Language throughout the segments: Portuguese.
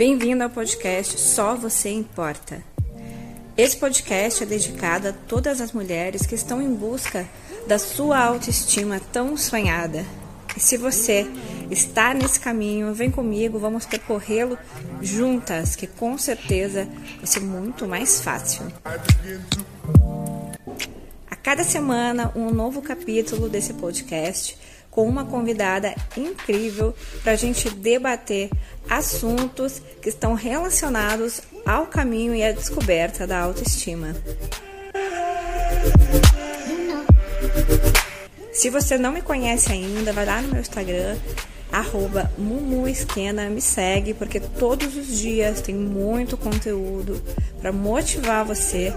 Bem-vindo ao podcast Só Você Importa. Esse podcast é dedicado a todas as mulheres que estão em busca da sua autoestima tão sonhada. E se você está nesse caminho, vem comigo, vamos percorrê-lo juntas, que com certeza vai ser muito mais fácil. A cada semana, um novo capítulo desse podcast com uma convidada incrível para a gente debater assuntos que estão relacionados ao caminho e à descoberta da autoestima. Se você não me conhece ainda, vai lá no meu Instagram, arroba Mumuesquena, me segue, porque todos os dias tem muito conteúdo para motivar você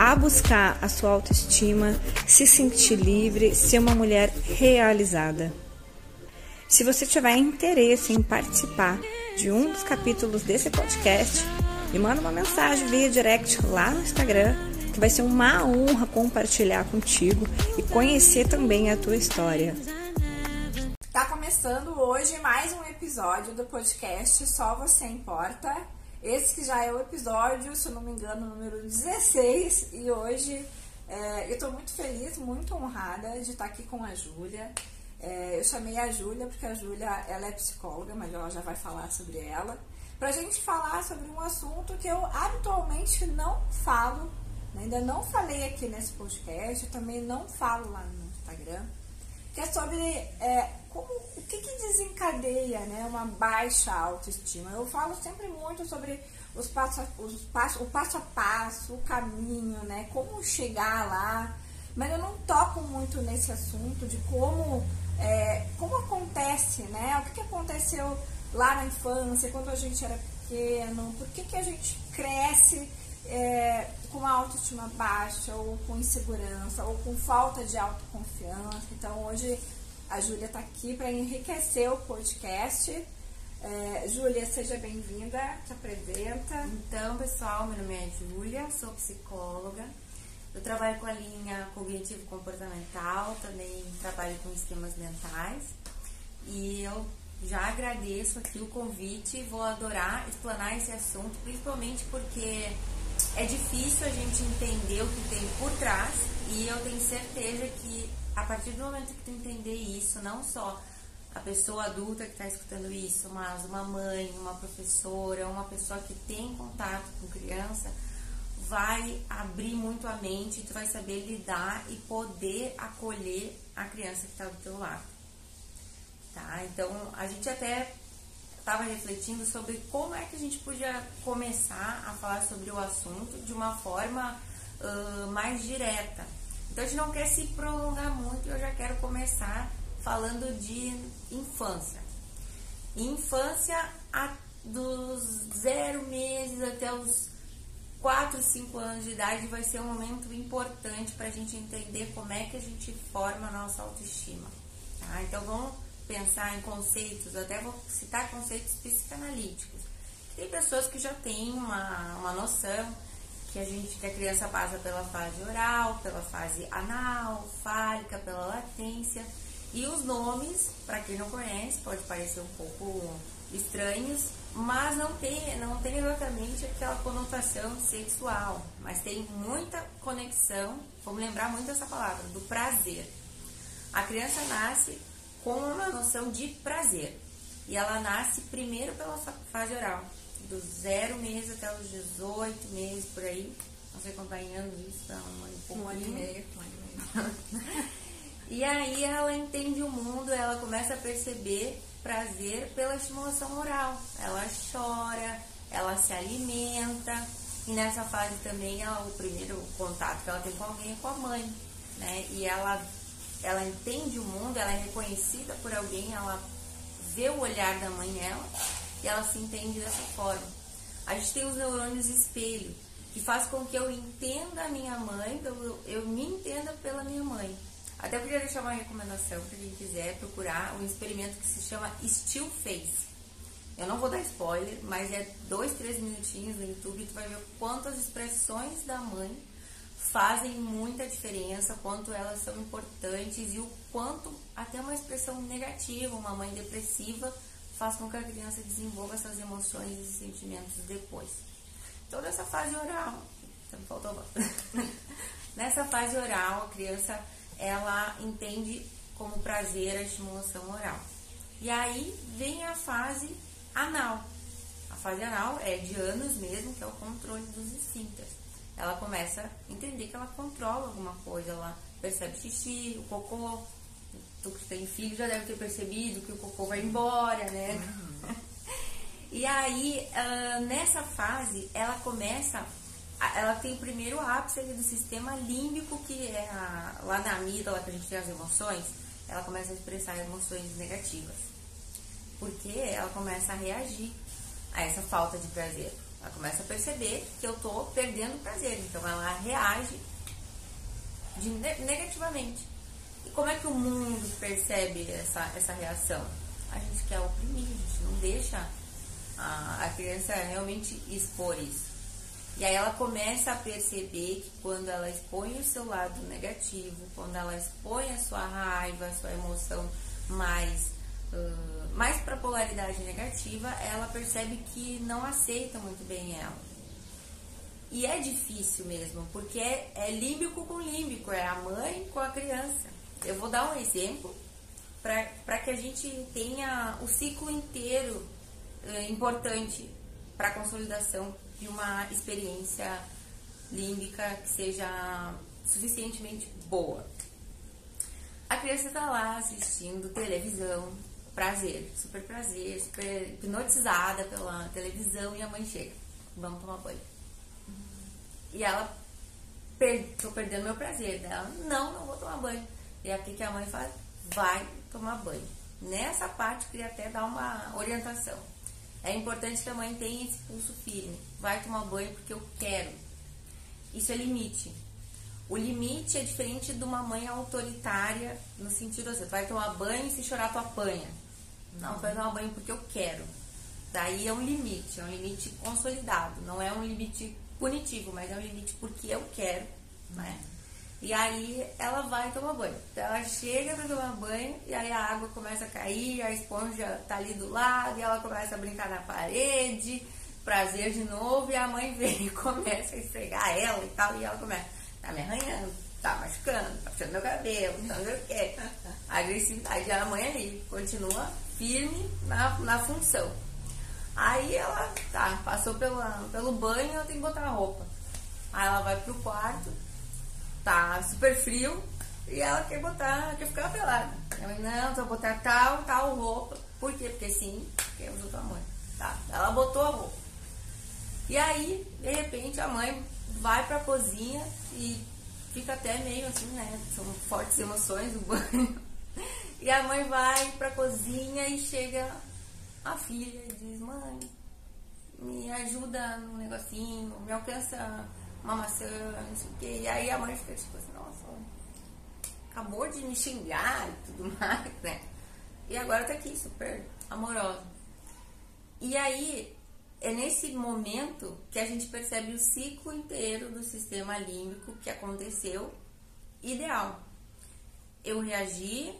a buscar a sua autoestima, se sentir livre, ser uma mulher realizada. Se você tiver interesse em participar de um dos capítulos desse podcast, me manda uma mensagem via direct lá no Instagram, que vai ser uma honra compartilhar contigo e conhecer também a tua história. Tá começando hoje mais um episódio do podcast Só Você Importa. Esse que já é o episódio, se eu não me engano, número 16. E hoje é, eu estou muito feliz, muito honrada de estar aqui com a Júlia. É, eu chamei a Júlia porque a Júlia ela é psicóloga, mas ela já vai falar sobre ela. Pra gente falar sobre um assunto que eu habitualmente não falo, né? ainda não falei aqui nesse podcast, eu também não falo lá no Instagram, que é sobre é, como, que, que desencadeia né, uma baixa autoestima. Eu falo sempre muito sobre os passo, os passo, o passo a passo, o caminho, né, como chegar lá, mas eu não toco muito nesse assunto de como, é, como acontece, né, o que, que aconteceu lá na infância, quando a gente era pequeno, por que, que a gente cresce é, com uma autoestima baixa, ou com insegurança, ou com falta de autoconfiança. Então hoje a Júlia está aqui para enriquecer o podcast. É, Júlia, seja bem-vinda, te apresenta. Então, pessoal, meu nome é Júlia, sou psicóloga. Eu trabalho com a linha cognitivo-comportamental, também trabalho com esquemas mentais. E eu já agradeço aqui o convite, vou adorar explanar esse assunto, principalmente porque é difícil a gente entender o que tem por trás e eu tenho certeza que a partir do momento que tu entender isso, não só a pessoa adulta que está escutando isso, mas uma mãe, uma professora, uma pessoa que tem contato com criança, vai abrir muito a mente, tu vai saber lidar e poder acolher a criança que está do teu lado. Tá? Então, a gente até estava refletindo sobre como é que a gente podia começar a falar sobre o assunto de uma forma uh, mais direta. Então a gente não quer se prolongar muito eu já quero começar falando de infância. Infância a, dos zero meses até os 4, 5 anos de idade vai ser um momento importante para a gente entender como é que a gente forma a nossa autoestima. Tá? Então vamos pensar em conceitos, até vou citar conceitos psicanalíticos. Tem pessoas que já têm uma, uma noção que a gente, que a criança passa pela fase oral, pela fase anal, fálica, pela latência. E os nomes, para quem não conhece, pode parecer um pouco estranhos, mas não tem, não tem exatamente aquela conotação sexual, mas tem muita conexão, vamos lembrar muito essa palavra, do prazer. A criança nasce com uma noção de prazer e ela nasce primeiro pela fase oral dos zero meses até os 18 meses por aí. Não sei quanto em anos isso, tá um, meio. Um ano e meio. e aí ela entende o mundo, ela começa a perceber prazer pela estimulação oral. Ela chora, ela se alimenta. E nessa fase também ela, o primeiro contato que ela tem com alguém é com a mãe. Né? E ela, ela entende o mundo, ela é reconhecida por alguém, ela vê o olhar da mãe nela e ela se entende dessa forma. A gente tem os neurônios espelho, que faz com que eu entenda a minha mãe, eu, eu me entenda pela minha mãe. Até queria deixar uma recomendação para quem quiser procurar um experimento que se chama Still Face. Eu não vou dar spoiler, mas é dois, três minutinhos no YouTube, tu vai ver quantas expressões da mãe fazem muita diferença, quanto elas são importantes e o quanto até uma expressão negativa, uma mãe depressiva, faz com que a criança desenvolva essas emoções e sentimentos depois. Toda essa fase oral, faltou Nessa fase oral, a criança ela entende como prazer a estimulação oral. E aí vem a fase anal. A fase anal é de anos mesmo, que é o controle dos esfíncteres. Ela começa a entender que ela controla alguma coisa, ela percebe xixi, o cocô. Tu que tem filho já deve ter percebido que o cocô vai embora, né? Uhum. e aí, uh, nessa fase, ela começa ela tem o primeiro ápice do sistema límbico, que é a, lá na amígdala, que a gente tem as emoções, ela começa a expressar emoções negativas. Porque ela começa a reagir a essa falta de prazer. Ela começa a perceber que eu estou perdendo prazer. Então ela reage negativamente. E como é que o mundo percebe essa, essa reação? A gente quer oprimir, a gente não deixa a, a criança realmente expor isso. E aí ela começa a perceber que quando ela expõe o seu lado negativo, quando ela expõe a sua raiva, a sua emoção mais, mais para polaridade negativa, ela percebe que não aceita muito bem ela. E é difícil mesmo, porque é, é límbico com límbico, é a mãe com a criança. Eu vou dar um exemplo para que a gente tenha o ciclo inteiro uh, importante para a consolidação de uma experiência límbica que seja suficientemente boa. A criança está lá assistindo televisão, prazer, super prazer, super hipnotizada pela televisão e a mãe chega, vamos tomar banho. E ela, per, tô perdendo meu prazer dela, não, não vou tomar banho. E aqui que a mãe faz, vai tomar banho. Nessa parte queria até dar uma orientação. É importante que a mãe tenha esse pulso firme. Vai tomar banho porque eu quero. Isso é limite. O limite é diferente de uma mãe autoritária, no sentido assim, vai tomar banho e se chorar tu apanha. Não, vai tomar banho porque eu quero. Daí é um limite, é um limite consolidado, não é um limite punitivo, mas é um limite porque eu quero, né? E aí ela vai tomar banho. Então ela chega para tomar banho e aí a água começa a cair, a esponja tá ali do lado e ela começa a brincar na parede, prazer de novo, e a mãe vem e começa a esfregar ela e tal, e ela começa, tá me arranhando, tá machucando, tá puxando meu cabelo, não sei o quê. A agressividade da mãe ali continua firme na, na função. Aí ela, tá, passou pela, pelo banho, ela tem que botar a roupa. Aí ela vai pro quarto, tá super frio e ela quer botar, quer ficar pelada. Eu não, vou botar tal, tal roupa. Por quê? Porque sim, porque eu sou tua mãe. Tá, ela botou a roupa. E aí, de repente, a mãe vai pra cozinha e fica até meio assim, né? São fortes emoções do banho. E a mãe vai pra cozinha e chega a filha e diz, mãe, me ajuda no negocinho, me alcança uma maçã, não sei o quê. E aí a mãe fica tipo assim, nossa, acabou de me xingar e tudo mais, né? E agora tá aqui, super amorosa. E aí, é nesse momento que a gente percebe o ciclo inteiro do sistema límbico que aconteceu ideal. Eu reagi,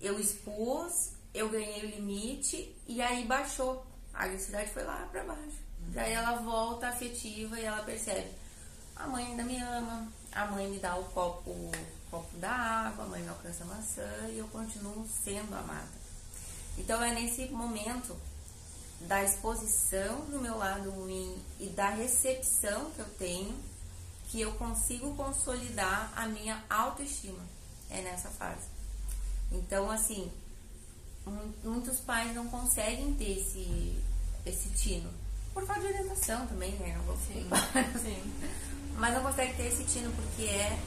eu expus, eu ganhei o limite e aí baixou. A agressividade foi lá para baixo. Daí ela volta afetiva e ela percebe a mãe ainda me ama, a mãe me dá o copo, o copo da água, a mãe me alcança a maçã e eu continuo sendo amada. Então é nesse momento da exposição do meu lado ruim e da recepção que eu tenho que eu consigo consolidar a minha autoestima. É nessa fase. Então, assim, muitos pais não conseguem ter esse, esse tino. Por falta de orientação também, né? Sim, sim mas não consegue ter esse tino porque é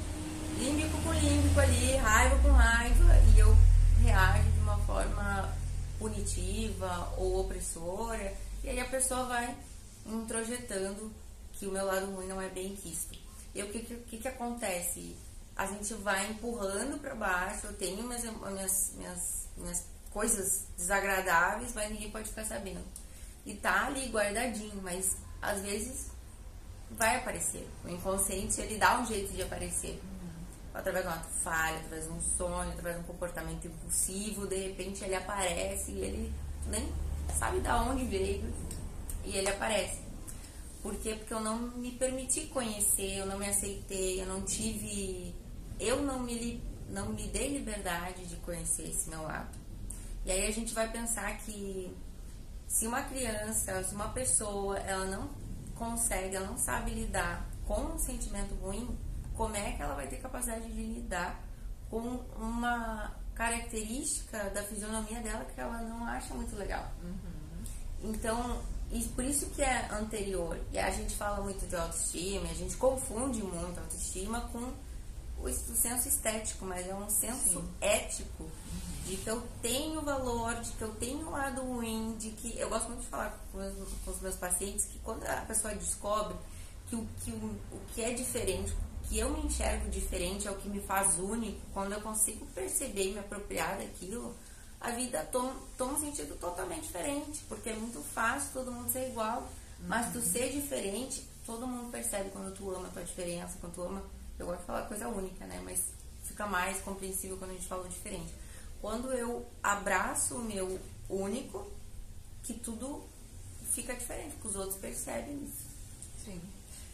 límbico com límbico ali, raiva com raiva, e eu reajo de uma forma punitiva ou opressora, e aí a pessoa vai introjetando que o meu lado ruim não é bem quisto. E o que, que, que acontece? A gente vai empurrando para baixo, eu tenho minhas, minhas, minhas, minhas coisas desagradáveis, mas ninguém pode ficar sabendo. E tá ali guardadinho, mas às vezes vai aparecer. O inconsciente, ele dá um jeito de aparecer. Uhum. Através de uma falha, através de um sonho, através de um comportamento impulsivo, de repente ele aparece e ele nem sabe da onde veio e ele aparece. Por quê? Porque eu não me permiti conhecer, eu não me aceitei, eu não tive. Eu não me, não me dei liberdade de conhecer esse meu lado. E aí a gente vai pensar que se uma criança, se uma pessoa, ela não consegue, ela não sabe lidar com um sentimento ruim, como é que ela vai ter capacidade de lidar com uma característica da fisionomia dela que ela não acha muito legal? Uhum. Então, e por isso que é anterior. E a gente fala muito de autoestima, a gente confunde muito autoestima com o, o senso estético, mas é um senso Sim. ético de que eu tenho valor, de que eu tenho um lado ruim, de que eu gosto muito de falar com os, com os meus pacientes que quando a pessoa descobre que o que, o, o que é diferente, que eu me enxergo diferente, é o que me faz único, quando eu consigo perceber e me apropriar daquilo, a vida toma, toma um sentido totalmente diferente, porque é muito fácil todo mundo ser igual, mas uhum. tu ser diferente, todo mundo percebe quando tu ama a tua diferença, quando tu ama, eu gosto de falar coisa única, né, mas fica mais compreensível quando a gente fala diferente. Quando eu abraço o meu único, que tudo fica diferente, que os outros percebem isso. Sim.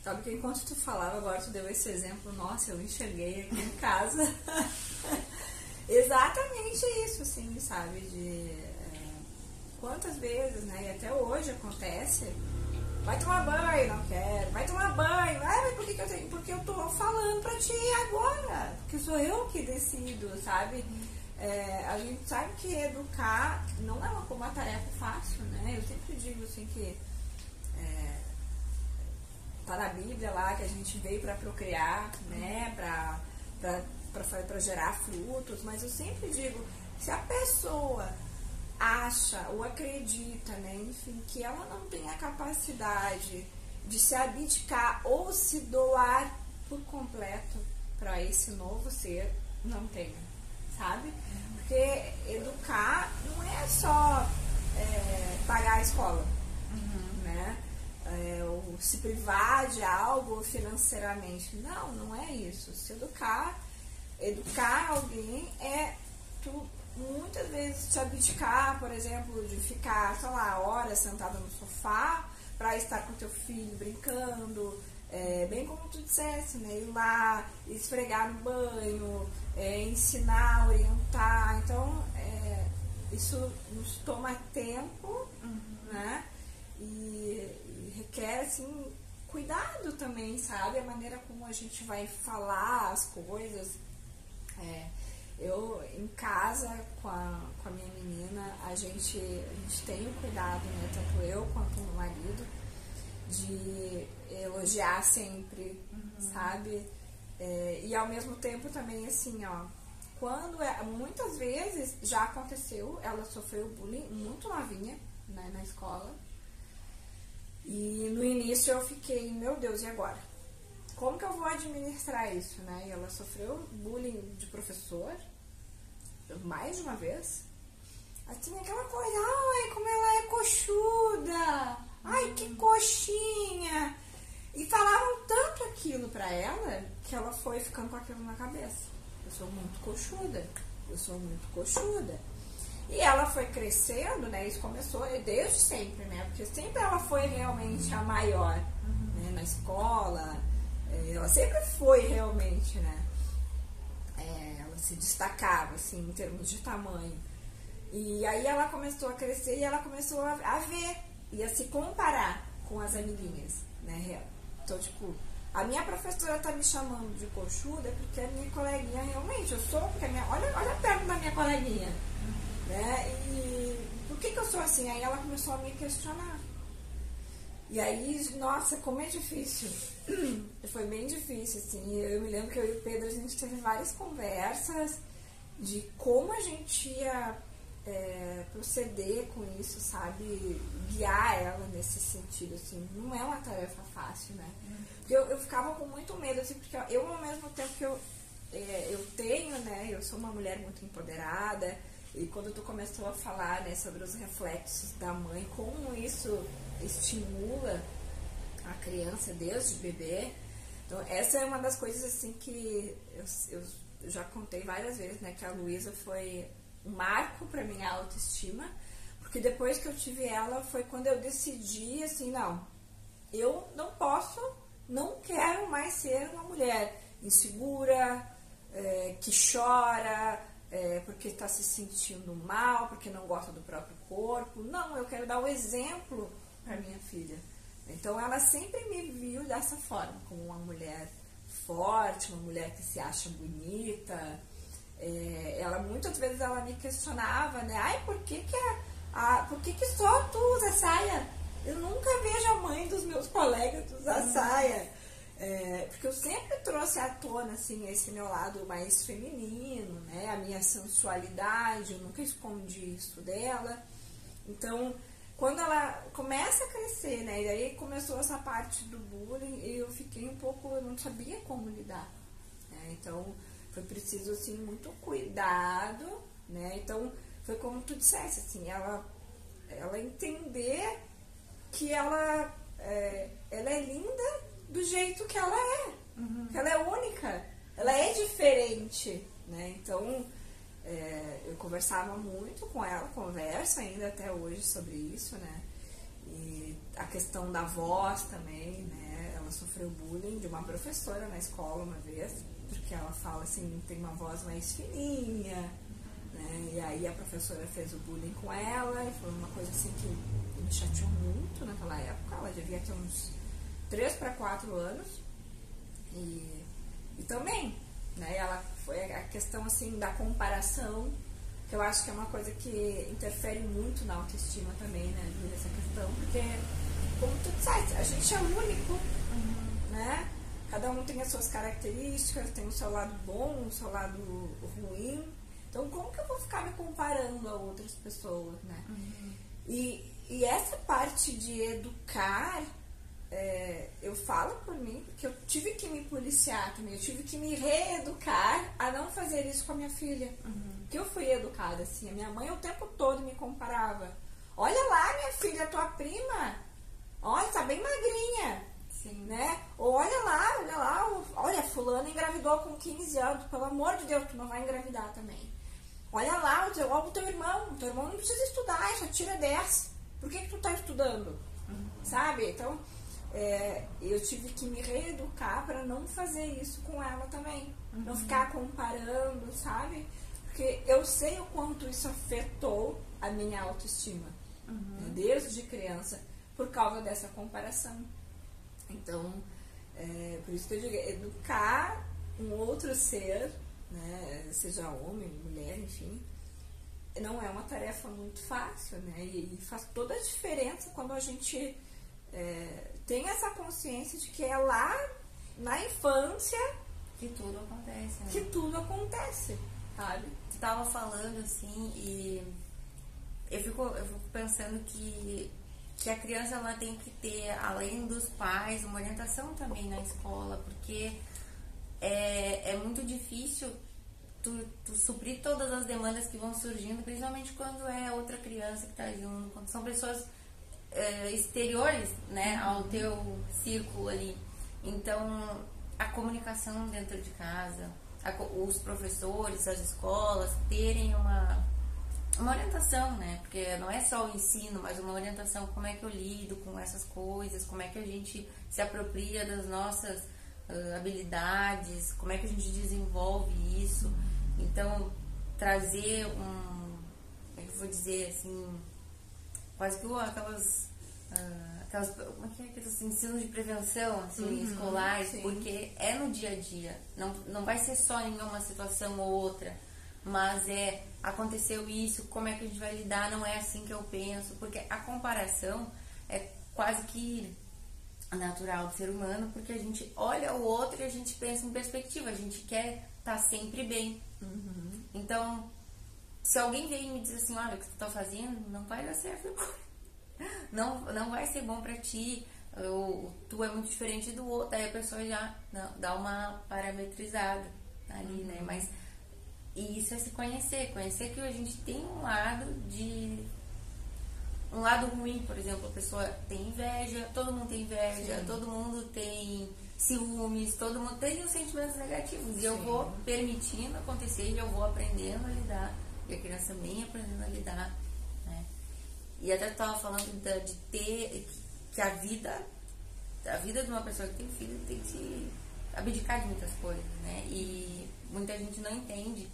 Sabe que enquanto tu falava, agora tu deu esse exemplo, nossa, eu enxerguei aqui em casa. Exatamente isso, assim, sabe? De é, quantas vezes, né? E até hoje acontece. Vai tomar banho, não quero. Vai tomar banho. Ah, mas por que, que eu tenho? Porque eu tô falando pra ti agora. Porque sou eu que decido, sabe? É, a gente sabe que educar não é uma, uma tarefa fácil, né? Eu sempre digo assim que é, tá na Bíblia lá que a gente veio para procriar, né? Para gerar frutos, mas eu sempre digo, se a pessoa acha ou acredita, né, enfim, que ela não tem a capacidade de se abdicar ou se doar por completo para esse novo ser, não tem, sabe? Porque educar não é só é, pagar a escola, uhum. né? é, ou se privar de algo financeiramente. Não, não é isso. Se educar, educar alguém é tu muitas vezes te abdicar, por exemplo, de ficar, sei lá, horas sentada no sofá para estar com teu filho brincando, é, bem como tu dissesse, né? Ir lá, esfregar no banho, é, ensinar, orientar. Então, é, isso nos toma tempo, uhum. né? E, requer, assim, cuidado também, sabe? A maneira como a gente vai falar as coisas. É, eu, em casa, com a, com a minha menina, a gente, a gente tem o cuidado, né? Tanto eu quanto o meu marido, de elogiar sempre, uhum. sabe? É, e ao mesmo tempo também, assim, ó, quando é, muitas vezes já aconteceu, ela sofreu bullying muito novinha né, na escola. E no início eu fiquei, meu Deus, e agora? Como que eu vou administrar isso, né? E ela sofreu bullying de professor mais de uma vez. Assim, aquela coisa, ai, como ela é coxuda, ai, que coxinha. E falaram tanto aquilo pra ela que ela foi ficando com aquilo na cabeça. Eu sou muito coxuda, eu sou muito coxuda. E ela foi crescendo, né? Isso começou desde sempre, né? Porque sempre ela foi realmente a maior uhum. né? na escola. É, ela sempre foi realmente, né? É, ela se destacava, assim, em termos de tamanho. E aí ela começou a crescer e ela começou a, a ver e a se comparar com as amiguinhas, né? Então, tipo, a minha professora tá me chamando de coxuda porque a minha coleguinha realmente, eu sou, porque a minha, olha, olha perto da minha coleguinha. Né? E por que, que eu sou assim? Aí ela começou a me questionar. E aí, nossa, como é difícil. Foi bem difícil, assim. Eu me lembro que eu e o Pedro, a gente teve várias conversas de como a gente ia é, proceder com isso, sabe? Guiar ela nesse sentido, assim. Não é uma tarefa fácil, né? Porque eu, eu ficava com muito medo, assim, porque eu, ao mesmo tempo que eu, é, eu tenho, né? Eu sou uma mulher muito empoderada, e quando tu começou a falar né, sobre os reflexos da mãe, como isso estimula a criança desde bebê. Então, essa é uma das coisas assim que eu, eu já contei várias vezes, né? Que a Luísa foi um marco para minha autoestima, Porque depois que eu tive ela foi quando eu decidi assim, não, eu não posso, não quero mais ser uma mulher insegura, é, que chora é, porque está se sentindo mal, porque não gosta do próprio corpo. Não, eu quero dar o um exemplo para minha filha. Então ela sempre me viu dessa forma, como uma mulher forte, uma mulher que se acha bonita. É, ela muitas vezes ela me questionava, né? Ai, por que que, a, a, por que, que só tu usa saia? Eu nunca vejo a mãe dos meus colegas usar uhum. saia. É, porque eu sempre trouxe à tona assim, esse meu lado mais feminino, né? a minha sensualidade, eu nunca escondi isso dela. Então, quando ela começa a crescer, né? E aí começou essa parte do bullying e eu fiquei um pouco, eu não sabia como lidar. Né? Então, foi preciso assim muito cuidado, né? Então, foi como tu dissesse, assim, ela, ela entender que ela é, ela é linda do jeito que ela é. Uhum. Que ela é única. Ela é diferente, né? Então, é, eu conversava muito com ela, converso ainda até hoje sobre isso, né? E a questão da voz também, né? Ela sofreu bullying de uma professora na escola uma vez, porque ela fala assim, tem uma voz mais fininha, né? E aí a professora fez o bullying com ela e foi uma coisa assim que me chateou muito naquela época. Ela devia ter uns 3 para 4 anos. E, e também, né, ela foi a questão assim da comparação, que eu acho que é uma coisa que interfere muito na autoestima também, né, nessa questão, porque como tu disseste, a gente é único, uhum. né? Cada um tem as suas características, tem o seu lado bom, o seu lado ruim. Então, como que eu vou ficar me comparando a outras pessoas, né? Uhum. E, e essa parte de educar é, eu falo por mim, porque eu tive que me policiar também, eu tive que me reeducar a não fazer isso com a minha filha. Uhum. Que eu fui educada assim, a minha mãe o tempo todo me comparava. Olha lá, minha filha, tua prima, olha, tá bem magrinha. Sim. Né? Ou olha lá, olha lá, olha, fulano engravidou com 15 anos, pelo amor de Deus, tu não vai engravidar também. Olha lá, o teu, o teu irmão, o teu irmão não precisa estudar, só tira 10. Por que, que tu tá estudando? Uhum. Sabe? Então, é, eu tive que me reeducar para não fazer isso com ela também. Uhum. Não ficar comparando, sabe? Porque eu sei o quanto isso afetou a minha autoestima, uhum. né, desde criança, por causa dessa comparação. Então, é, por isso que eu digo, educar um outro ser, né, seja homem, mulher, enfim, não é uma tarefa muito fácil, né? E, faz toda a diferença quando a gente é, tem essa consciência de que é lá na infância que tudo acontece. Né? Que tudo acontece, sabe? Tu tava falando assim e eu fico, eu fico pensando que, que a criança ela tem que ter, além dos pais, uma orientação também na escola, porque é, é muito difícil tu, tu suprir todas as demandas que vão surgindo, principalmente quando é outra criança que está junto, quando são pessoas uh, exteriores né, ao teu círculo ali. Então, a comunicação dentro de casa, a, os professores, as escolas terem uma, uma orientação, né? Porque não é só o ensino, mas uma orientação como é que eu lido com essas coisas, como é que a gente se apropria das nossas uh, habilidades, como é que a gente desenvolve isso. Então, trazer um, como é que eu vou dizer assim, quase que aquelas, uh, aquelas como é que é, aqueles ensinos de prevenção assim, uhum, escolares, sim. porque é no dia a dia, não, não vai ser só em uma situação ou outra, mas é aconteceu isso, como é que a gente vai lidar, não é assim que eu penso, porque a comparação é quase que natural do ser humano, porque a gente olha o outro e a gente pensa em perspectiva, a gente quer estar tá sempre bem. Uhum. Então, se alguém vem e me diz assim, olha, o que tu tá fazendo não vai dar certo. Não, não vai ser bom pra ti. Ou, tu é muito diferente do outro. Aí a pessoa já não, dá uma parametrizada ali, né? uhum. né? Mas e isso é se conhecer. Conhecer que a gente tem um lado de. Um lado ruim, por exemplo, a pessoa tem inveja, todo mundo tem inveja, Sim. todo mundo tem ciúmes, todo mundo tem os sentimentos negativos. Sim. E eu vou permitindo acontecer e eu vou aprendendo a lidar e a criança também aprendendo a lidar, né? E até tava falando de, de ter que a vida, a vida de uma pessoa que tem filho tem que se abdicar de muitas coisas, né? E muita gente não entende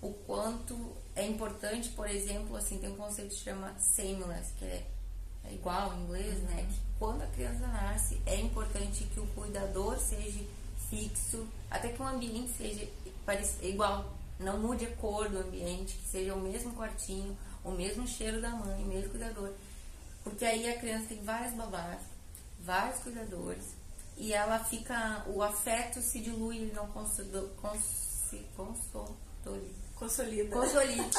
o quanto é importante, por exemplo, assim, tem um conceito que chama seamless, que é, é igual em inglês, né? Que quando a criança nasce, é importante que o cuidador seja fixo, até que o ambiente seja igual, não mude a cor do ambiente, que seja o mesmo quartinho, o mesmo cheiro da mãe, o mesmo cuidador. Porque aí a criança tem várias babás, vários cuidadores, e ela fica, o afeto se dilui, ele não consolida, consolida. Consolida.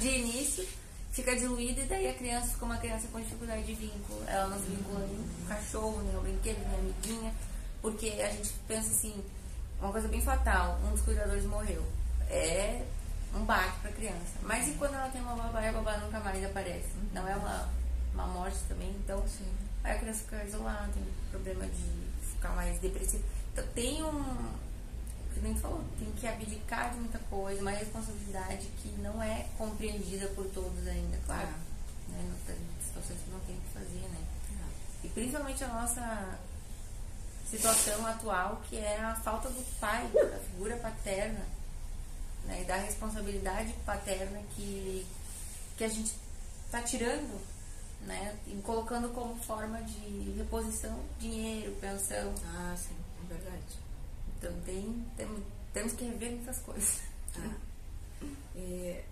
De início, fica diluído e daí a criança fica uma criança com dificuldade de vínculo. Ela não se vincula nem o cachorro, nem o brinquedo, nem a amiguinha, porque a gente pensa assim, uma coisa bem fatal, um dos cuidadores morreu. É um baque para a criança. Mas e quando ela tem uma babá e a babá nunca mais aparece? Não é uma, uma morte também, então Sim. aí a criança fica isolada, tem problema de ficar mais depressiva. Então tem um. Que nem falou, tem que abdicar de muita coisa, uma responsabilidade que não é compreendida por todos ainda, claro. Ah. Né? Tem situações que não tem o que fazer, né? Ah. E principalmente a nossa situação atual, que é a falta do pai, da figura paterna, né, e da responsabilidade paterna que, que a gente está tirando, né, e colocando como forma de reposição dinheiro, pensão. Ah, sim, é verdade. Então tem, tem temos que rever muitas coisas. Ah. E,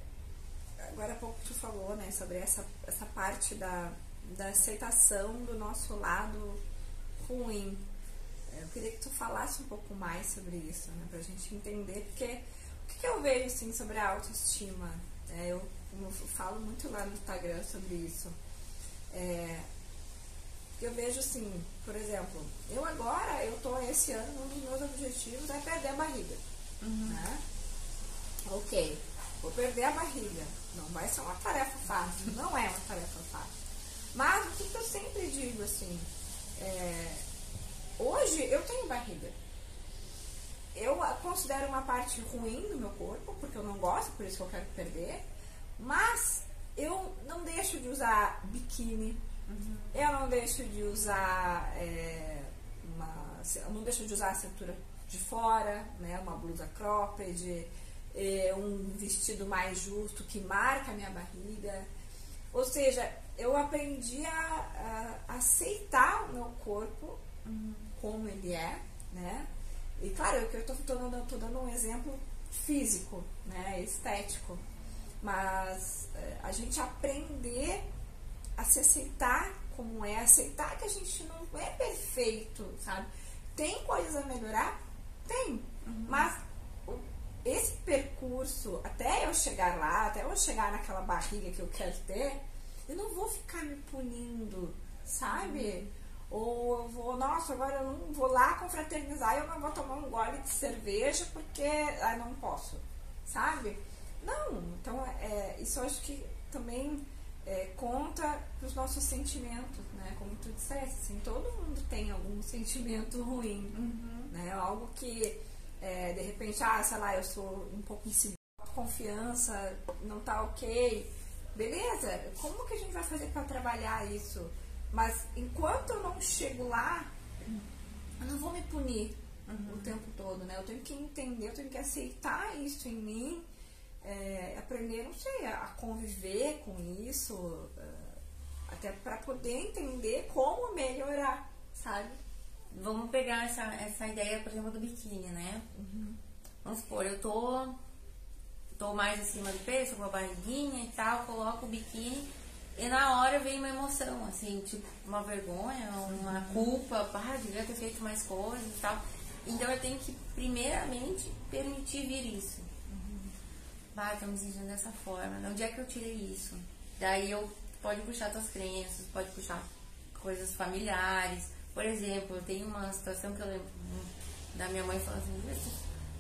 agora há pouco tu falou né, sobre essa, essa parte da, da aceitação do nosso lado ruim eu queria que tu falasse um pouco mais sobre isso, né, pra gente entender, porque o que, eu vejo assim sobre a autoestima? É, eu, eu, falo muito lá no Instagram sobre isso. É, eu vejo assim, por exemplo, eu agora, eu tô esse ano, um dos meus objetivos é perder a barriga. Uhum. Né? Ok, vou perder a barriga. Não vai ser uma tarefa fácil, não é uma tarefa fácil. Mas o que, que eu sempre digo assim, é, Hoje eu tenho barriga. Eu considero uma parte ruim do meu corpo, porque eu não gosto, por isso que eu quero perder. Mas eu não deixo de usar biquíni, uhum. eu não deixo de usar é, uma. Eu não deixo de usar a cintura de fora, né, uma blusa cropped, é, um vestido mais justo que marca a minha barriga. Ou seja, eu aprendi a, a aceitar o meu corpo uhum como ele é, né? E claro, eu estou dando, tô dando um exemplo físico, né, estético, mas é, a gente aprender a se aceitar como é, aceitar que a gente não é perfeito, sabe? Tem coisas a melhorar? Tem, uhum. mas esse percurso, até eu chegar lá, até eu chegar naquela barriga que eu quero ter, eu não vou ficar me punindo, sabe? Uhum ou eu vou, nossa, agora eu não vou lá confraternizar e eu não vou tomar um gole de cerveja porque ai, não posso, sabe? Não, então é, isso acho que também é, conta os nossos sentimentos, né? Como tu disseste, assim, todo mundo tem algum sentimento ruim, uhum. né? Algo que é, de repente, ah, sei lá, eu sou um pouco insegura, confiança não tá ok. Beleza, como que a gente vai fazer para trabalhar isso? Mas enquanto eu não chego lá, eu não vou me punir uhum. o tempo todo, né? Eu tenho que entender, eu tenho que aceitar isso em mim, é, aprender, não sei, a conviver com isso, é, até para poder entender como melhorar, sabe? Vamos pegar essa, essa ideia, por exemplo, do biquíni, né? Uhum. Vamos supor, eu tô, tô mais acima do peso, com a barriguinha e tal, coloco o biquíni e na hora vem uma emoção, assim, tipo, uma vergonha, uma culpa, ah, devia ter feito mais coisas e tal. Então eu tenho que, primeiramente, permitir vir isso. Uhum. Ah, tô me sentindo dessa forma. Onde é que eu tirei isso? Daí eu pode puxar tuas crenças, pode puxar coisas familiares. Por exemplo, eu tenho uma situação que eu lembro da minha mãe falando assim,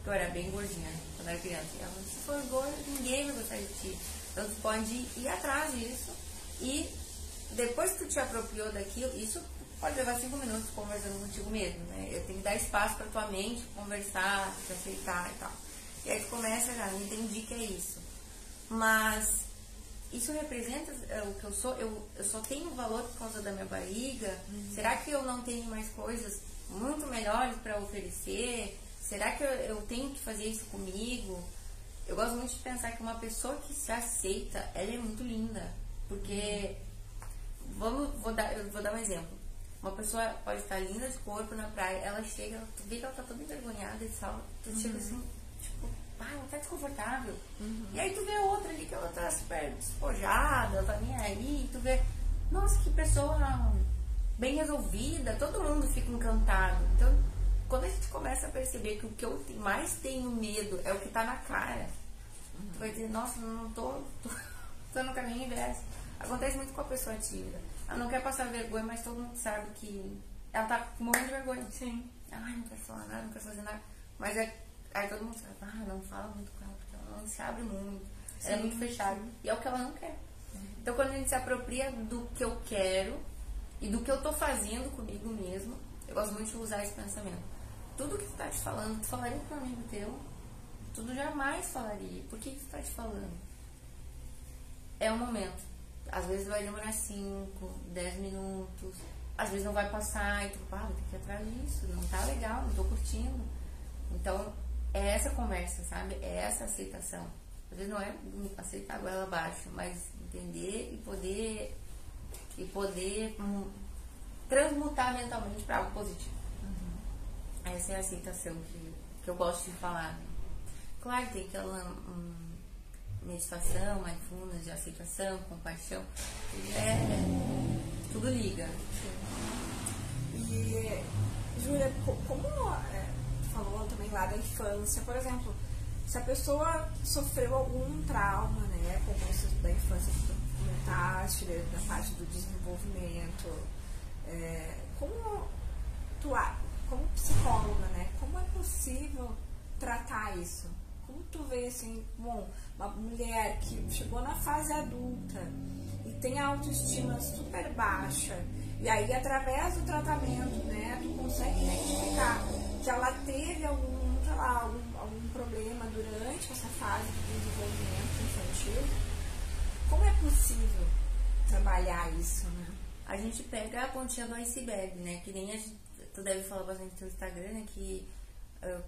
que eu era bem gordinha quando era criança. E ela se for gorda, ninguém vai gostar de ti. Então tu pode ir atrás disso e depois que tu te apropriou daquilo, isso pode levar cinco minutos conversando contigo mesmo, né? Eu tenho que dar espaço para tua mente conversar, te aceitar e tal. E aí tu começa já, não entendi que é isso. Mas isso representa é, o que eu sou? Eu, eu só tenho valor por causa da minha barriga? Uhum. Será que eu não tenho mais coisas muito melhores para oferecer? Será que eu, eu tenho que fazer isso comigo? Eu gosto muito de pensar que uma pessoa que se aceita, ela é muito linda. Porque, vamos, vou, dar, eu vou dar um exemplo. Uma pessoa pode estar linda de corpo na praia, ela chega, tu vê que ela tá toda envergonhada e tal, tu uhum. chega assim, tipo, ah, ela tá desconfortável. Uhum. E aí tu vê outra ali que ela tá super despojada, ela tá nem aí, tu vê, nossa, que pessoa bem resolvida, todo mundo fica encantado. Então, quando a gente começa a perceber que o que eu mais tenho medo é o que tá na cara, uhum. tu vai dizer, nossa, não tô, tô, tô no caminho inverso. Acontece muito com a pessoa tímida. Ela não quer passar vergonha, mas todo mundo sabe que ela tá morrendo de vergonha. Sim. Ai, não quero falar nada, não quero fazer nada. Mas é, aí todo mundo sabe, ah, não fala muito com ela, porque ela não se abre muito. Sim, ela é muito fechada. E é o que ela não quer. Uhum. Então quando a gente se apropria do que eu quero e do que eu tô fazendo comigo mesmo, eu gosto muito de usar esse pensamento. Tudo que tu tá te falando, tu falaria para um amigo teu? Tudo jamais falaria. Por que, que tu tá te falando? É o momento. Às vezes vai demorar 5, 10 minutos. Às vezes não vai passar e tu, ah, tem que ir atrás disso. Não tá legal, não tô curtindo. Então, é essa conversa, sabe? É essa aceitação. Às vezes não é aceitar a goela abaixo, mas entender e poder e poder hum, transmutar mentalmente para algo positivo. Essa é a aceitação que, que eu gosto de falar. Claro, tem aquela um, meditação, mindfulness de aceitação, compaixão. É, tudo liga. E, Júlia, como é, falou também lá da infância, por exemplo, se a pessoa sofreu algum trauma, né, como isso da infância que tu comentaste, da parte do desenvolvimento, é, como tu como psicóloga, né? Como é possível tratar isso? Tu vê assim, bom, uma mulher que chegou na fase adulta e tem a autoestima super baixa, e aí através do tratamento, né, tu consegue identificar que ela teve algum, sei lá, algum, algum problema durante essa fase de desenvolvimento infantil. Como é possível trabalhar isso, né? A gente pega a pontinha do iceberg, né? Que nem a gente tu deve falar bastante no Instagram, né, que uh,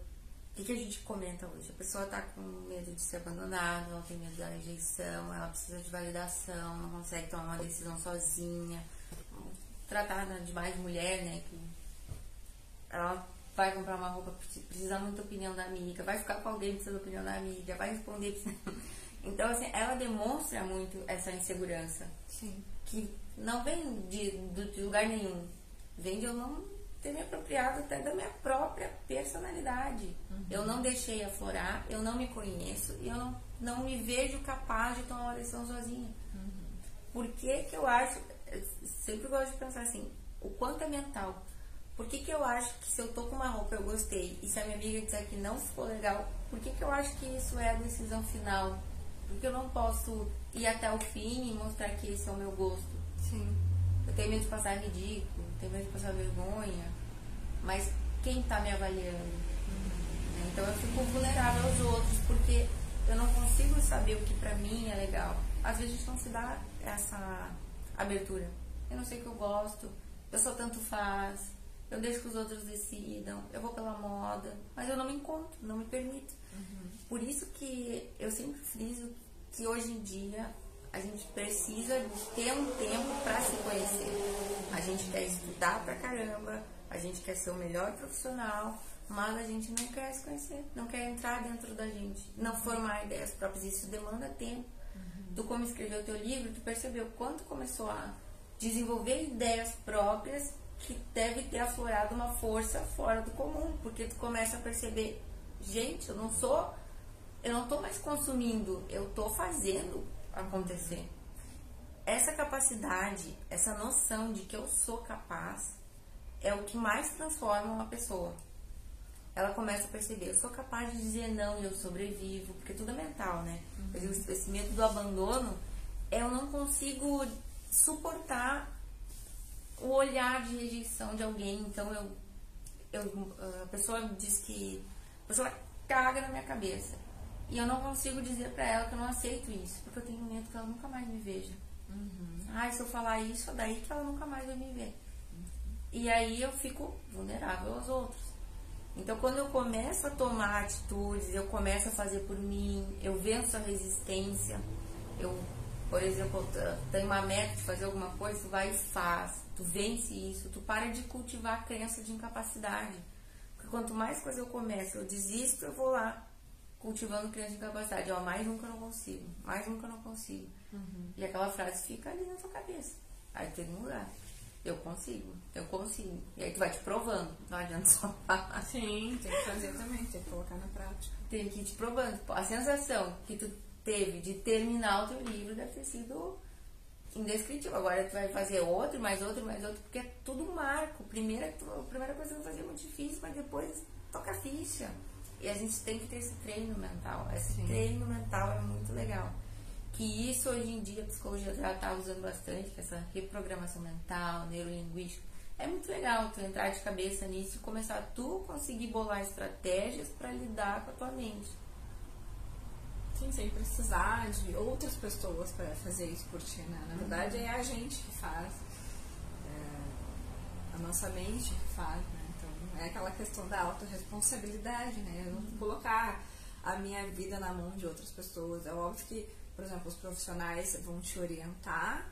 o que, que, a gente comenta hoje? A pessoa tá com medo de ser abandonada, ela tem medo da rejeição, ela precisa de validação, não consegue tomar uma decisão sozinha. Tratada de mais mulher, né? Que ela vai comprar uma roupa, precisa muito da opinião da amiga, vai ficar com alguém, precisa da opinião da amiga, vai responder. Precisa... Então, assim, ela demonstra muito essa insegurança. Sim. Que não vem de, de lugar nenhum. Vem de eu não ter me apropriado até da minha própria personalidade. Uhum. Eu não deixei aflorar, eu não me conheço e eu não, não me vejo capaz de tomar uma decisão sozinha. Uhum. Por que, que eu acho, eu sempre gosto de pensar assim, o quanto é mental. Por que, que eu acho que se eu tô com uma roupa eu gostei e se a minha amiga disser que não ficou legal, por que, que eu acho que isso é a decisão final? Porque eu não posso ir até o fim e mostrar que esse é o meu gosto. Sim. Eu tenho medo de passar ridículo, tenho medo de passar vergonha mas quem está me avaliando? Uhum. Então eu fico vulnerável aos outros, porque eu não consigo saber o que para mim é legal. Às vezes a gente não se dá essa abertura. Eu não sei o que eu gosto, eu só tanto faz, eu deixo que os outros decidam, eu vou pela moda, mas eu não me encontro, não me permito. Uhum. Por isso que eu sempre friso que hoje em dia a gente precisa ter um tempo para se conhecer. A gente quer estudar pra caramba, a gente quer ser o melhor profissional, mas a gente não quer se conhecer, não quer entrar dentro da gente, não formar ideias próprias. Isso demanda tempo. Uhum. Tu, como escreveu teu livro, tu percebeu quanto começou a desenvolver ideias próprias que deve ter aflorado uma força fora do comum, porque tu começa a perceber, gente, eu não sou, eu não estou mais consumindo, eu estou fazendo acontecer. Essa capacidade, essa noção de que eu sou capaz, é o que mais transforma uma pessoa. Ela começa a perceber, eu sou capaz de dizer não e eu sobrevivo, porque tudo é mental, né? Uhum. Esse medo do abandono, eu não consigo suportar o olhar de rejeição de alguém, então eu, eu a pessoa diz que a pessoa caga na minha cabeça. E eu não consigo dizer pra ela que eu não aceito isso, porque eu tenho medo que ela nunca mais me veja. Uhum. Ai, se eu falar isso, é daí que ela nunca mais vai me ver. E aí eu fico vulnerável aos outros. Então, quando eu começo a tomar atitudes, eu começo a fazer por mim, eu venço a resistência, eu, por exemplo, tenho uma meta de fazer alguma coisa, tu vai e faz, tu vence isso, tu para de cultivar a crença de incapacidade. Porque quanto mais coisa eu começo, eu desisto, eu vou lá, cultivando crença de incapacidade. Ó, mais nunca não consigo, mais nunca não consigo. Uhum. E aquela frase fica ali na tua cabeça. Aí tem um lugar. Eu consigo, eu consigo. E aí tu vai te provando, não adianta só falar. Sim, tem que fazer também, tem que colocar na prática. Tem que ir te provando. A sensação que tu teve de terminar o teu livro deve ter sido indescritível. Agora tu vai fazer outro, mais outro, mais outro, porque é tudo marco. Primeira, a primeira coisa que eu fazer é muito difícil, mas depois toca a ficha. E a gente tem que ter esse treino mental. Esse Sim. treino mental é muito legal que isso hoje em dia a psicologia já está usando bastante, que essa reprogramação mental, neurolinguística. É muito legal tu entrar de cabeça nisso e começar a tu conseguir bolar estratégias para lidar com a tua mente. Sim, sem precisar de outras pessoas para fazer isso por ti, né? Na uhum. verdade é a gente que faz, é a nossa mente que faz, né? Então é aquela questão da autorresponsabilidade, né? Eu não uhum. colocar a minha vida na mão de outras pessoas. É óbvio que por exemplo, os profissionais vão te orientar,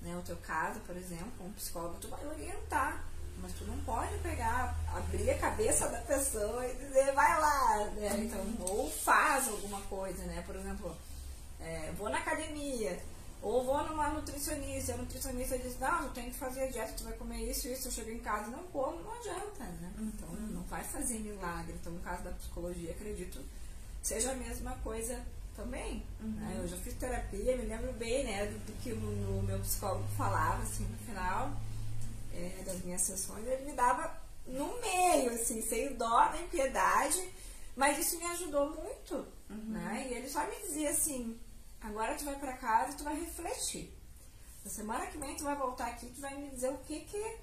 né? O teu caso, por exemplo, um psicólogo, tu vai orientar, mas tu não pode pegar, abrir a cabeça da pessoa e dizer, vai lá, né? Então, ou faz alguma coisa, né? Por exemplo, é, vou na academia, ou vou numa nutricionista, e a nutricionista diz, não, tu tem que fazer a dieta, tu vai comer isso, isso, eu chego em casa e não como, não adianta, né? Então, não vai fazer milagre. Então, no caso da psicologia, acredito, seja a mesma coisa também. Uhum. Eu já fiz terapia, me lembro bem né, do, do que o, o, meu psicólogo falava assim, no final é, das minhas sessões. Ele me dava no meio, assim, sem dó nem piedade, mas isso me ajudou muito. Uhum. Né? E ele só me dizia assim: agora tu vai para casa e tu vai refletir. Na semana que vem tu vai voltar aqui tu vai me dizer o que que,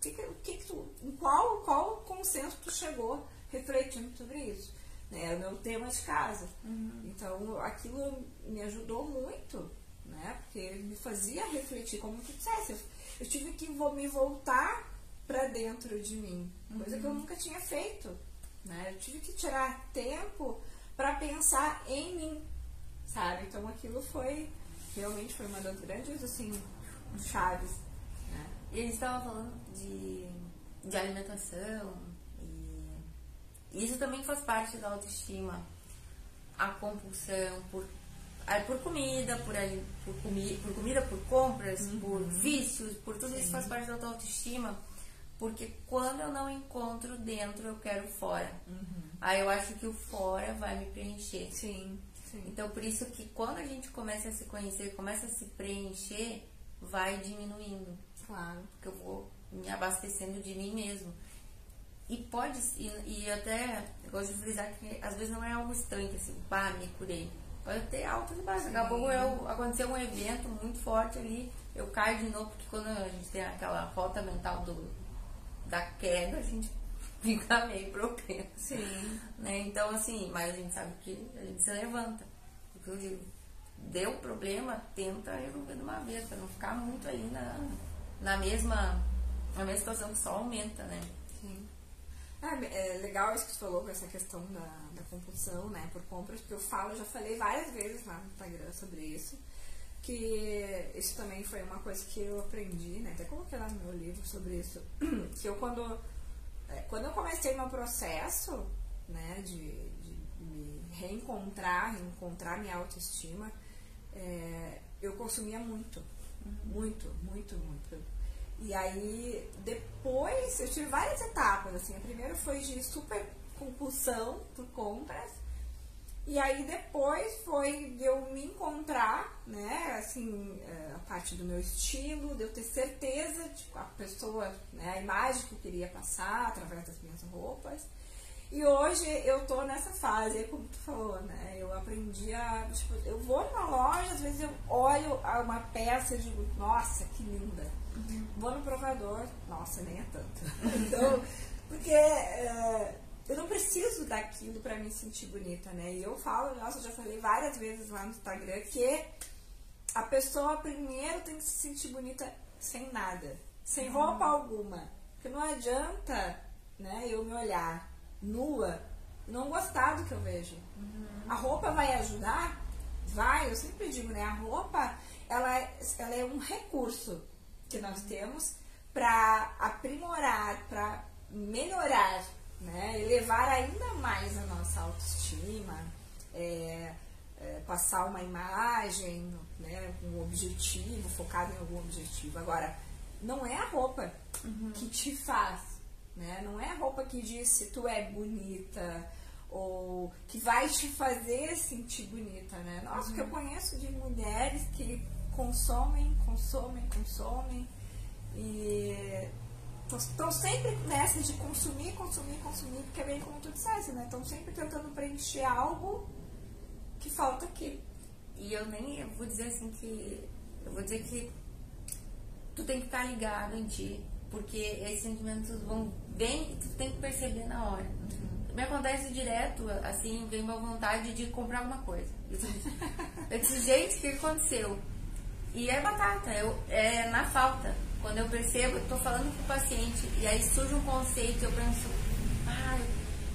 que, que, o que, que tu, em qual, qual consenso tu chegou refletindo sobre isso né? Era o meu tema de casa. Uhum. Então aquilo me ajudou muito, né? Porque me fazia refletir, como tu dissesse. Eu, eu tive que me voltar para dentro de mim, coisa uhum. que eu uhum. nunca tinha feito, né? Eu tive que tirar tempo para pensar em mim, sabe? Então aquilo foi realmente foi uma das grandes assim chaves. Né? E eles estavam falando de, de alimentação, isso também faz parte da autoestima. A compulsão por, por comida, por, por, comi, por comida, por compras, uhum. por vícios, por tudo Sim. isso faz parte da tua autoestima. Porque quando eu não encontro dentro, eu quero fora. Uhum. Aí eu acho que o fora vai me preencher. Sim. Sim. Então por isso que quando a gente começa a se conhecer, começa a se preencher, vai diminuindo. Claro. Porque eu vou me abastecendo de mim mesmo. E pode, e, e até, eu gosto de frisar que às vezes não é algo estanque, assim, pá, me curei. Pode ter altos e baixos. Acabou eu, aconteceu um evento muito forte ali, eu caio de novo, porque quando a gente tem aquela rota mental do, da queda, a gente fica meio propenso. Sim. Né? Então, assim, mas a gente sabe que a gente se levanta. Eu digo, deu problema, tenta resolver de uma vez, para não ficar muito aí na, na mesma, na mesma situação que só aumenta, né? Ah, é legal isso que tu falou com essa questão da, da compulsão, né, por compras, porque eu falo, já falei várias vezes lá no Instagram sobre isso, que isso também foi uma coisa que eu aprendi, né, até coloquei lá no meu livro sobre isso, que eu quando, é, quando eu comecei meu processo, né, de, de me reencontrar, reencontrar minha autoestima, é, eu consumia muito, muito, muito, muito e aí, depois, eu tive várias etapas, assim. A primeira foi de super compulsão por compras. E aí, depois foi de eu me encontrar, né, assim, é, a parte do meu estilo, de eu ter certeza de a pessoa, né, a imagem que eu queria passar através das minhas roupas. E hoje eu tô nessa fase, como tu falou, né? Eu aprendi a. Tipo, eu vou numa loja, às vezes eu olho uma peça e digo, nossa, que linda Uhum. Vou no provador, nossa, nem é tanto. então, porque é, eu não preciso daquilo para me sentir bonita, né? E eu falo, nossa, eu já falei várias vezes lá no Instagram que a pessoa primeiro tem que se sentir bonita sem nada, sem roupa alguma. Porque não adianta, né, eu me olhar nua e não gostar do que eu vejo. A roupa vai ajudar? Vai, eu sempre digo, né? A roupa, ela é, ela é um recurso que nós temos para aprimorar, para melhorar, né? Elevar ainda mais a nossa autoestima, é, é, passar uma imagem, né? Um objetivo, focado em algum objetivo. Agora, não é a roupa que te faz, né? Não é a roupa que diz se tu é bonita ou que vai te fazer sentir bonita, né? Nossa, que eu conheço de mulheres que consomem, consomem, consomem e estão sempre nessa de consumir, consumir, consumir, porque é bem como tu disseste, né? Estão sempre tentando preencher algo que falta aqui. E eu nem eu vou dizer assim que. Eu vou dizer que tu tem que estar ligado em ti, porque esses sentimentos vão bem e tu tem que perceber na hora. Me acontece direto, assim, vem uma vontade de comprar alguma coisa. Eu disse, gente, o que aconteceu? E é batata, eu, é na falta. Quando eu percebo, tô falando com o paciente, e aí surge um conceito, eu penso, ah, eu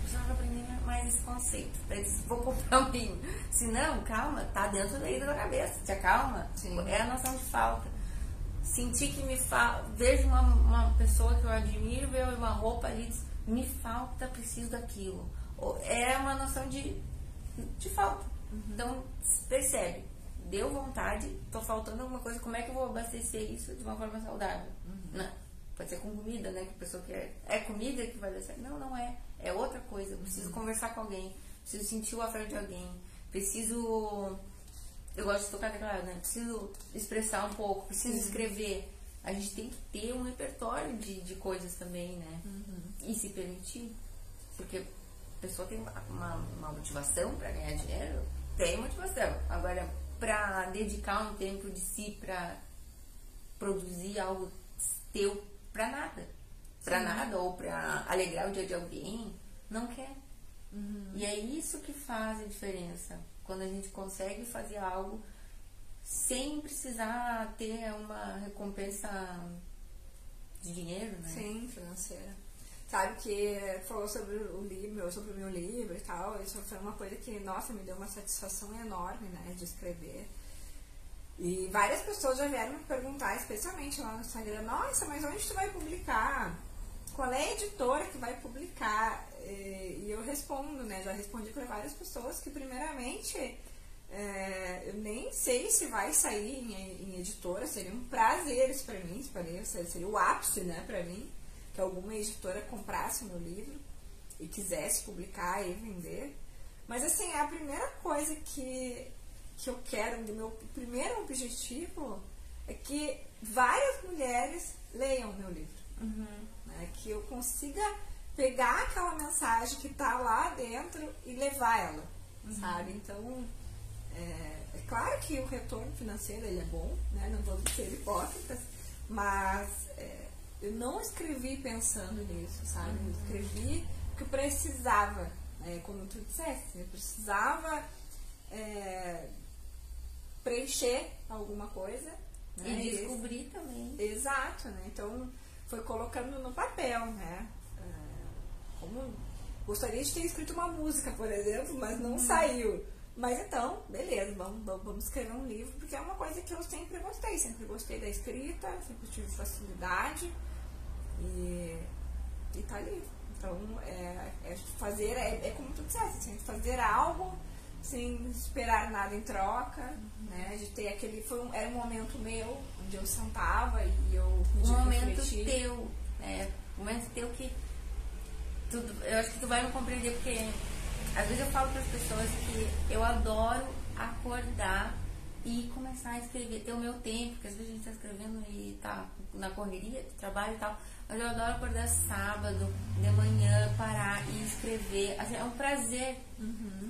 precisava aprender mais esse conceito. Eu disse, vou comprar um vinho. Se não, calma, tá dentro daí da cabeça, te acalma. Sim. É a noção de falta. Sentir que me falta, vejo uma, uma pessoa que eu admiro, vejo uma roupa ali, diz, me falta, preciso daquilo. É uma noção de, de falta. Então, percebe, deu vontade, tô faltando alguma coisa, como é que eu vou abastecer isso de uma forma saudável? Não, pode ser com comida, né? Que a pessoa quer. É comida que vai dar certo? Não, não é. É outra coisa. Eu preciso conversar com alguém, preciso sentir o afeto de alguém, preciso. Eu gosto de tocar teclado, né? Preciso expressar um pouco, preciso escrever. A gente tem que ter um repertório de, de coisas também, né? E se permitir. Porque a pessoa tem uma, uma, uma motivação para ganhar dinheiro, tem motivação. Agora, para dedicar um tempo de si para produzir algo teu para nada, para nada ou para alegrar o dia de alguém, não quer. E é isso que faz a diferença. Quando a gente consegue fazer algo sem precisar ter uma recompensa de dinheiro, né? Sim, financeira. Sabe que falou sobre o livro, sobre o meu livro e tal, isso foi uma coisa que, nossa, me deu uma satisfação enorme, né, de escrever. E várias pessoas já vieram me perguntar, especialmente lá no Instagram, nossa, mas onde tu vai publicar? Qual é a editora que vai publicar? E eu respondo, né, já respondi para várias pessoas que, primeiramente, é, eu nem sei se vai sair em, em editora, seria um prazer isso pra mim, seria, seria o ápice, né, pra mim, que alguma editora comprasse o meu livro e quisesse publicar e vender. Mas assim, a primeira coisa que, que eu quero, o meu primeiro objetivo é que várias mulheres leiam o meu livro. Né? Que eu consiga pegar aquela mensagem que está lá dentro e levar ela, sabe? Então, é, é claro que o retorno financeiro ele é bom, né? não vou ser hipócritas, mas é, eu não escrevi pensando nisso, sabe? Eu escrevi porque precisava, né? como tu disseste, eu precisava é, preencher alguma coisa. Né? E descobrir também. Exato, né? Então foi colocando no papel, né? É, Como gostaria de ter escrito uma música, por exemplo, mas não saiu. Mas então, beleza, vamos vamos escrever um livro, porque é uma coisa que eu sempre gostei, sempre gostei da escrita, sempre tive facilidade e, e tá ali. Então, é, é fazer, é, é como tu disseste, assim, fazer algo sem esperar nada em troca, né? De ter aquele. Foi um, era um momento meu, onde eu sentava e eu um momento refletir. teu, né? Um momento teu que tudo, eu acho que tu vai me compreender porque às vezes eu falo para as pessoas que eu adoro acordar e começar a escrever, ter o meu tempo, porque às vezes a gente está escrevendo e tá na correria, de trabalho e tal, eu adoro acordar sábado, de manhã, parar e escrever. Assim, é um prazer.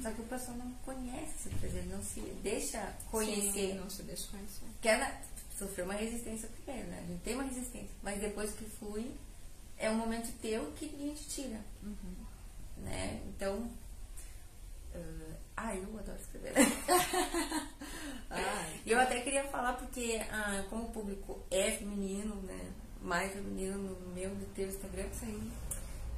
Só que o pessoal não conhece esse prazer, não se deixa conhecer. Sim, não se deixa conhecer. Quer na- sofreu uma resistência primeiro, né? A gente tem uma resistência, mas depois que flui, é um momento teu que a gente tira. né? Então, uh, ah, eu adoro escrever. eu até queria falar porque, ah, como o público é feminino, né? Mais feminino no meu do teu Instagram,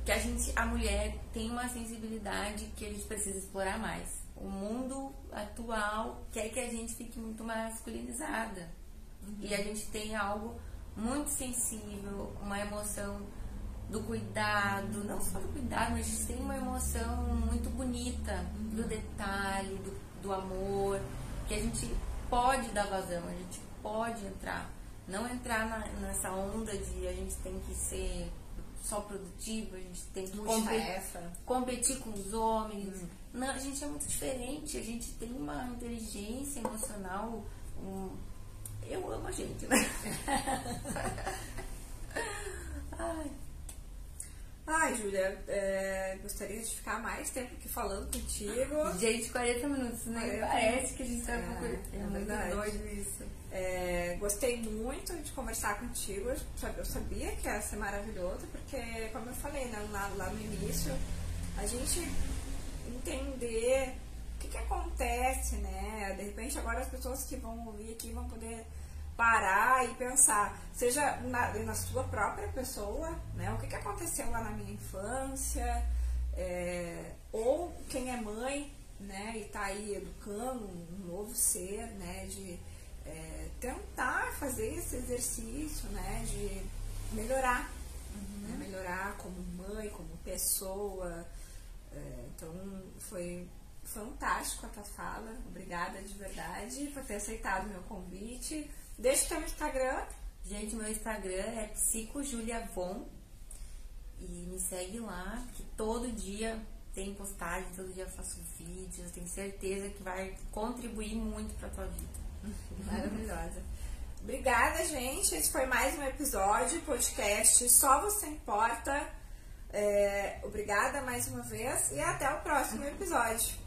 que a gente, a mulher tem uma sensibilidade que a gente precisa explorar mais. O mundo atual quer que a gente fique muito masculinizada. Uhum. E a gente tem algo muito sensível, uma emoção do cuidado, não só do cuidado, mas a gente tem uma emoção muito bonita do detalhe, do, do amor, que a gente pode dar vazão, a gente pode entrar. Não entrar na, nessa onda de a gente tem que ser só produtivo, a gente tem que competir, competir com os homens. Hum. Não, a gente é muito diferente, a gente tem uma inteligência emocional. Um, eu amo a gente, né? Ai. Ai, Júlia, é, gostaria de ficar mais tempo aqui falando contigo. Gente, 40 minutos, né? Parece que a gente tá é, com... é, é muito doido isso. É, gostei muito de conversar contigo. Eu sabia que ia ser maravilhoso, porque, como eu falei né, lá, lá no início, a gente entender o que, que acontece, né? De repente, agora as pessoas que vão ouvir aqui vão poder parar e pensar, seja na, na sua própria pessoa, né? O que, que aconteceu lá na minha infância, é, ou quem é mãe, né? E tá aí educando um novo ser, né? De é, tentar fazer esse exercício, né? De melhorar, uhum. né? melhorar como mãe, como pessoa. É, então foi fantástico a tua fala. Obrigada de verdade por ter aceitado o meu convite. Deixa o teu Instagram. Gente, meu Instagram é psicojuliavon. E me segue lá, que todo dia tem postagem, todo dia eu faço vídeos. Tenho certeza que vai contribuir muito pra tua vida. Maravilhosa. Obrigada, gente. Esse foi mais um episódio, podcast Só Você Importa. É, obrigada mais uma vez e até o próximo episódio.